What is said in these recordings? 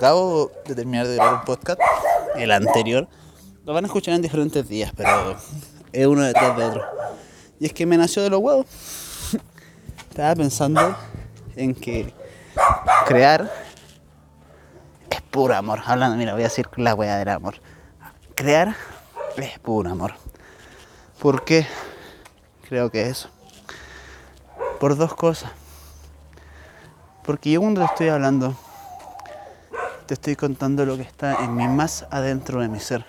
acabo de terminar de grabar un podcast, el anterior. Lo van a escuchar en diferentes días, pero es uno detrás de otro. Y es que me nació de los huevos. Estaba pensando en que crear es puro amor. Hablando, mira, voy a decir la wea del amor. Crear es puro amor. ¿Por qué creo que eso? Por dos cosas. Porque yo cuando estoy hablando, te estoy contando lo que está en mí más adentro de mi ser.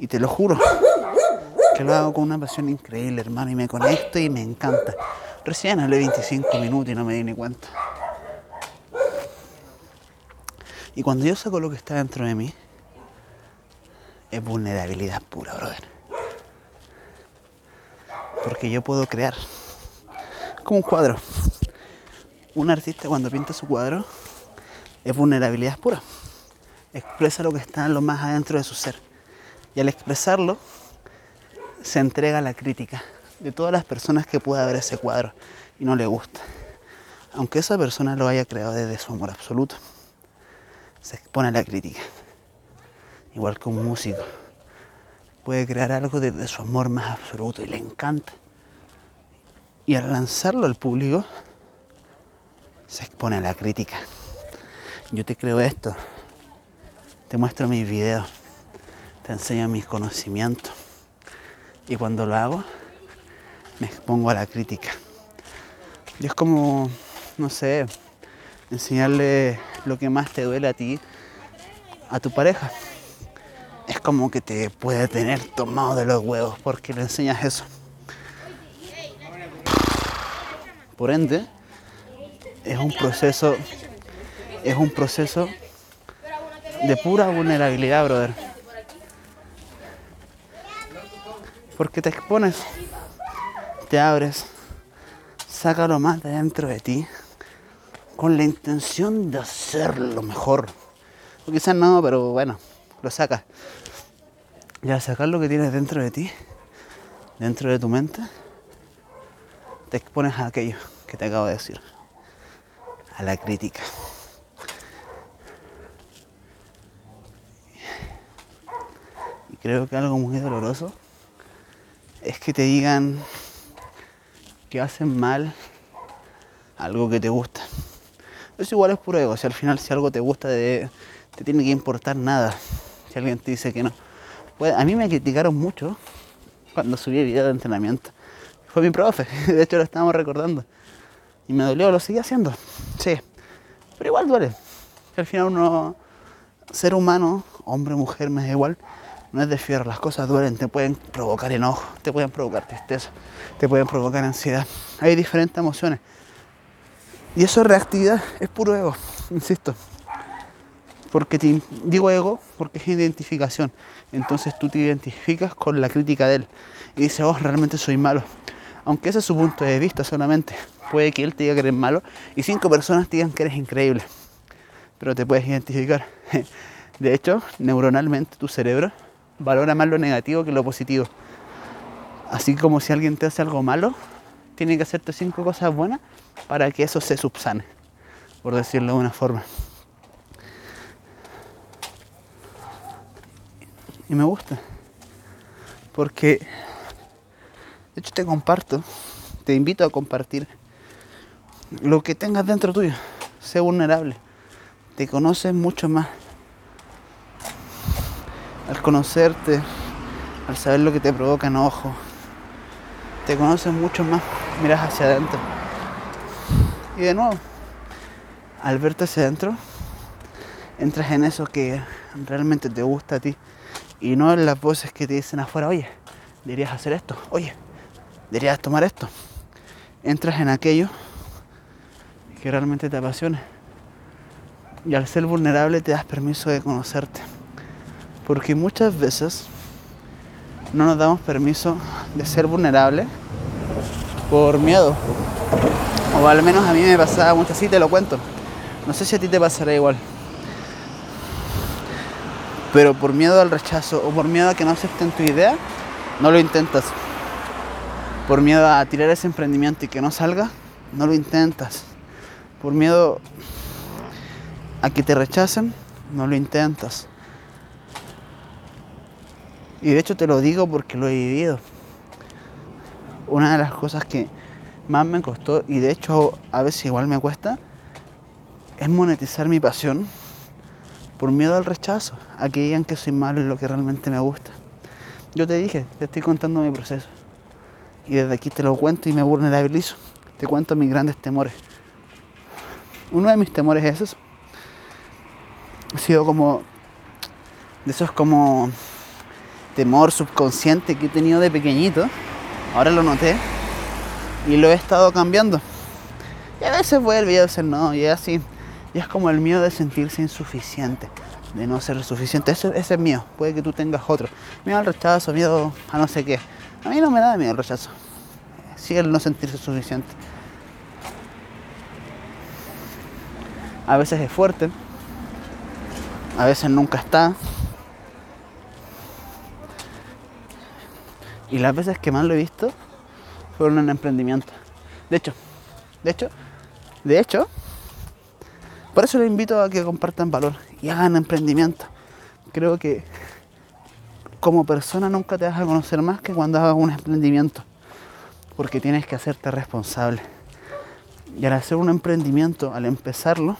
Y te lo juro, que lo hago con una pasión increíble, hermano, y me conecto y me encanta. Recién hablé 25 minutos y no me di ni cuenta. Y cuando yo saco lo que está dentro de mí, es vulnerabilidad pura, brother. Porque yo puedo crear. Como un cuadro. Un artista cuando pinta su cuadro es vulnerabilidad pura. Expresa lo que está en lo más adentro de su ser. Y al expresarlo, se entrega a la crítica de todas las personas que pueda ver ese cuadro y no le gusta. Aunque esa persona lo haya creado desde su amor absoluto, se expone a la crítica. Igual que un músico. Puede crear algo desde su amor más absoluto y le encanta. Y al lanzarlo al público, se expone a la crítica. Yo te creo esto, te muestro mis videos, te enseño mis conocimientos. Y cuando lo hago, me expongo a la crítica. Y es como, no sé, enseñarle lo que más te duele a ti, a tu pareja. Es como que te puede tener tomado de los huevos porque le enseñas eso. Por ende, es un proceso, es un proceso de pura vulnerabilidad, brother. Porque te expones, te abres, saca lo más de dentro de ti con la intención de hacerlo mejor. O quizás no, pero bueno, lo sacas. Y al sacar lo que tienes dentro de ti, dentro de tu mente, te expones a aquello que te acabo de decir, a la crítica. Creo que algo muy doloroso es que te digan que hacen mal algo que te gusta. Eso igual es puro ego. Si al final si algo te gusta, te, tiene que importar nada. Si alguien te dice que no. Pues, a mí me criticaron mucho cuando subí video de entrenamiento. Fue mi profe. De hecho lo estábamos recordando. Y me dolió, lo seguí haciendo. Sí. Pero igual duele. Al final uno, ser humano, hombre, mujer, me da igual no es de fierro, las cosas duelen, te pueden provocar enojo, te pueden provocar tristeza, te pueden provocar ansiedad. Hay diferentes emociones. Y eso es reactividad, es puro ego, insisto. Porque te, digo ego porque es identificación. Entonces tú te identificas con la crítica de él. Y dices, oh, realmente soy malo. Aunque ese es su punto de vista solamente. Puede que él te diga que eres malo y cinco personas te digan que eres increíble. Pero te puedes identificar. De hecho, neuronalmente tu cerebro valora más lo negativo que lo positivo. Así como si alguien te hace algo malo, tiene que hacerte cinco cosas buenas para que eso se subsane, por decirlo de una forma. Y me gusta, porque de hecho te comparto, te invito a compartir lo que tengas dentro tuyo, sé vulnerable, te conoces mucho más al conocerte, al saber lo que te provoca enojo, te conoces mucho más, miras hacia adentro. Y de nuevo, al verte hacia adentro, entras en eso que realmente te gusta a ti y no en las voces que te dicen afuera, oye, deberías hacer esto, oye, deberías tomar esto. Entras en aquello que realmente te apasiona. Y al ser vulnerable te das permiso de conocerte. Porque muchas veces no nos damos permiso de ser vulnerables por miedo. O al menos a mí me pasaba mucho así, te lo cuento. No sé si a ti te pasará igual. Pero por miedo al rechazo o por miedo a que no acepten tu idea, no lo intentas. Por miedo a tirar ese emprendimiento y que no salga, no lo intentas. Por miedo a que te rechacen, no lo intentas. Y de hecho te lo digo porque lo he vivido. Una de las cosas que más me costó, y de hecho a veces igual me cuesta, es monetizar mi pasión por miedo al rechazo, a que digan que soy malo en lo que realmente me gusta. Yo te dije, te estoy contando mi proceso. Y desde aquí te lo cuento y me vulnerabilizo. Te cuento mis grandes temores. Uno de mis temores es eso. Ha sido como de esos como temor subconsciente que he tenido de pequeñito. Ahora lo noté y lo he estado cambiando. Y a veces vuelve y a veces no, y es así. Y es como el miedo de sentirse insuficiente, de no ser suficiente. Ese, es mío, puede que tú tengas otro. Miedo al rechazo, miedo a no sé qué. A mí no me da miedo el rechazo. Sí el no sentirse suficiente. A veces es fuerte, a veces nunca está. Y las veces que más lo he visto fueron en emprendimiento. De hecho, de hecho, de hecho, por eso les invito a que compartan valor y hagan emprendimiento. Creo que como persona nunca te vas a conocer más que cuando hagas un emprendimiento, porque tienes que hacerte responsable. Y al hacer un emprendimiento, al empezarlo,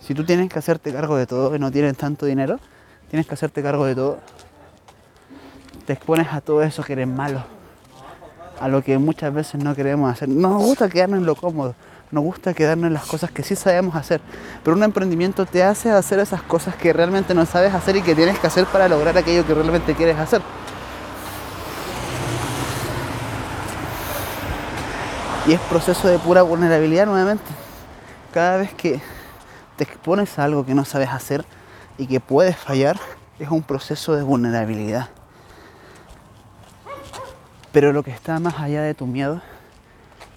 si tú tienes que hacerte cargo de todo y no tienes tanto dinero, tienes que hacerte cargo de todo, te expones a todo eso que eres malo, a lo que muchas veces no queremos hacer. Nos gusta quedarnos en lo cómodo, nos gusta quedarnos en las cosas que sí sabemos hacer, pero un emprendimiento te hace hacer esas cosas que realmente no sabes hacer y que tienes que hacer para lograr aquello que realmente quieres hacer. Y es proceso de pura vulnerabilidad nuevamente. Cada vez que te expones a algo que no sabes hacer y que puedes fallar, es un proceso de vulnerabilidad. Pero lo que está más allá de tu miedo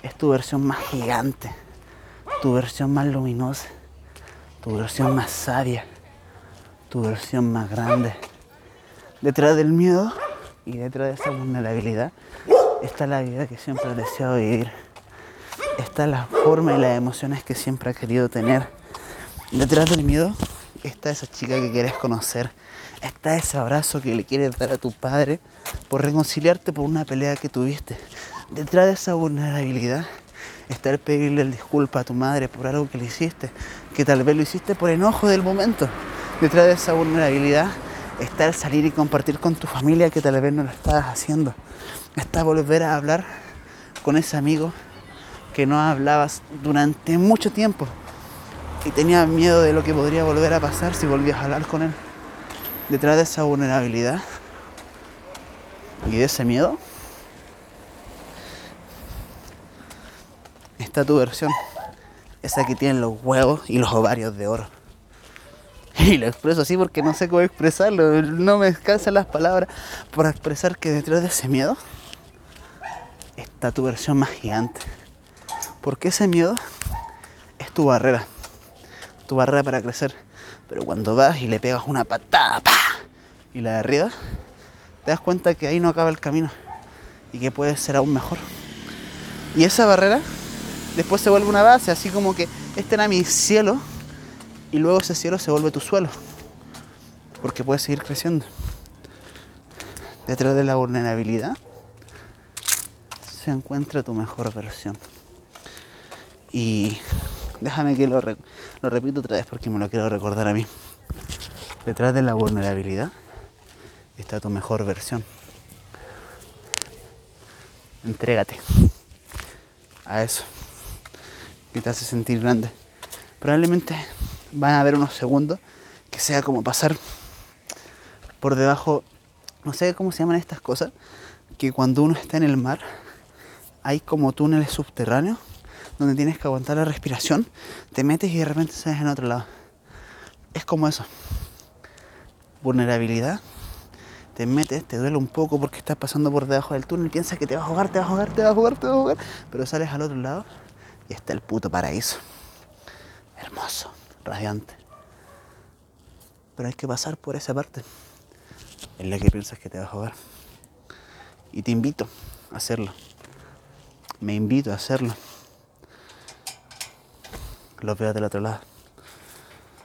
es tu versión más gigante, tu versión más luminosa, tu versión más sabia, tu versión más grande. Detrás del miedo y detrás de esa vulnerabilidad está la vida que siempre has deseado vivir. Está la forma y las emociones que siempre has querido tener Detrás del miedo está esa chica que quieres conocer. Está ese abrazo que le quieres dar a tu padre por reconciliarte por una pelea que tuviste. Detrás de esa vulnerabilidad está el pedirle disculpa a tu madre por algo que le hiciste, que tal vez lo hiciste por enojo del momento. Detrás de esa vulnerabilidad está el salir y compartir con tu familia que tal vez no lo estabas haciendo. Está volver a hablar con ese amigo que no hablabas durante mucho tiempo y tenía miedo de lo que podría volver a pasar si volvías a hablar con él. Detrás de esa vulnerabilidad y de ese miedo está tu versión, esa que tiene los huevos y los ovarios de oro. Y lo expreso así porque no sé cómo expresarlo, no me descansan las palabras para expresar que detrás de ese miedo está tu versión más gigante. Porque ese miedo es tu barrera tu barrera para crecer. Pero cuando vas y le pegas una patada y la arriba te das cuenta que ahí no acaba el camino y que puede ser aún mejor. Y esa barrera después se vuelve una base, así como que este era mi cielo y luego ese cielo se vuelve tu suelo, porque puedes seguir creciendo. Detrás de la vulnerabilidad se encuentra tu mejor versión. Y Déjame que lo, repito otra vez porque me lo quiero recordar a mí. Detrás de la vulnerabilidad está tu mejor versión. Entrégate a eso que te hace sentir grande. Probablemente van a haber unos segundos que sea como pasar por debajo, no sé cómo se llaman estas cosas, que cuando uno está en el mar hay como túneles subterráneos donde tienes que aguantar la respiración, te metes y de repente sales en otro lado. Es como eso. Vulnerabilidad. Te metes, te duele un poco porque estás pasando por debajo del túnel, piensas que te vas a ahogar, te vas a ahogar, te vas a ahogar, te vas a ahogar, pero sales al otro lado y está el puto paraíso. Hermoso, radiante. Pero hay que pasar por esa parte en la que piensas que te vas a ahogar. Y te invito a hacerlo. Me invito a hacerlo los veo del otro lado.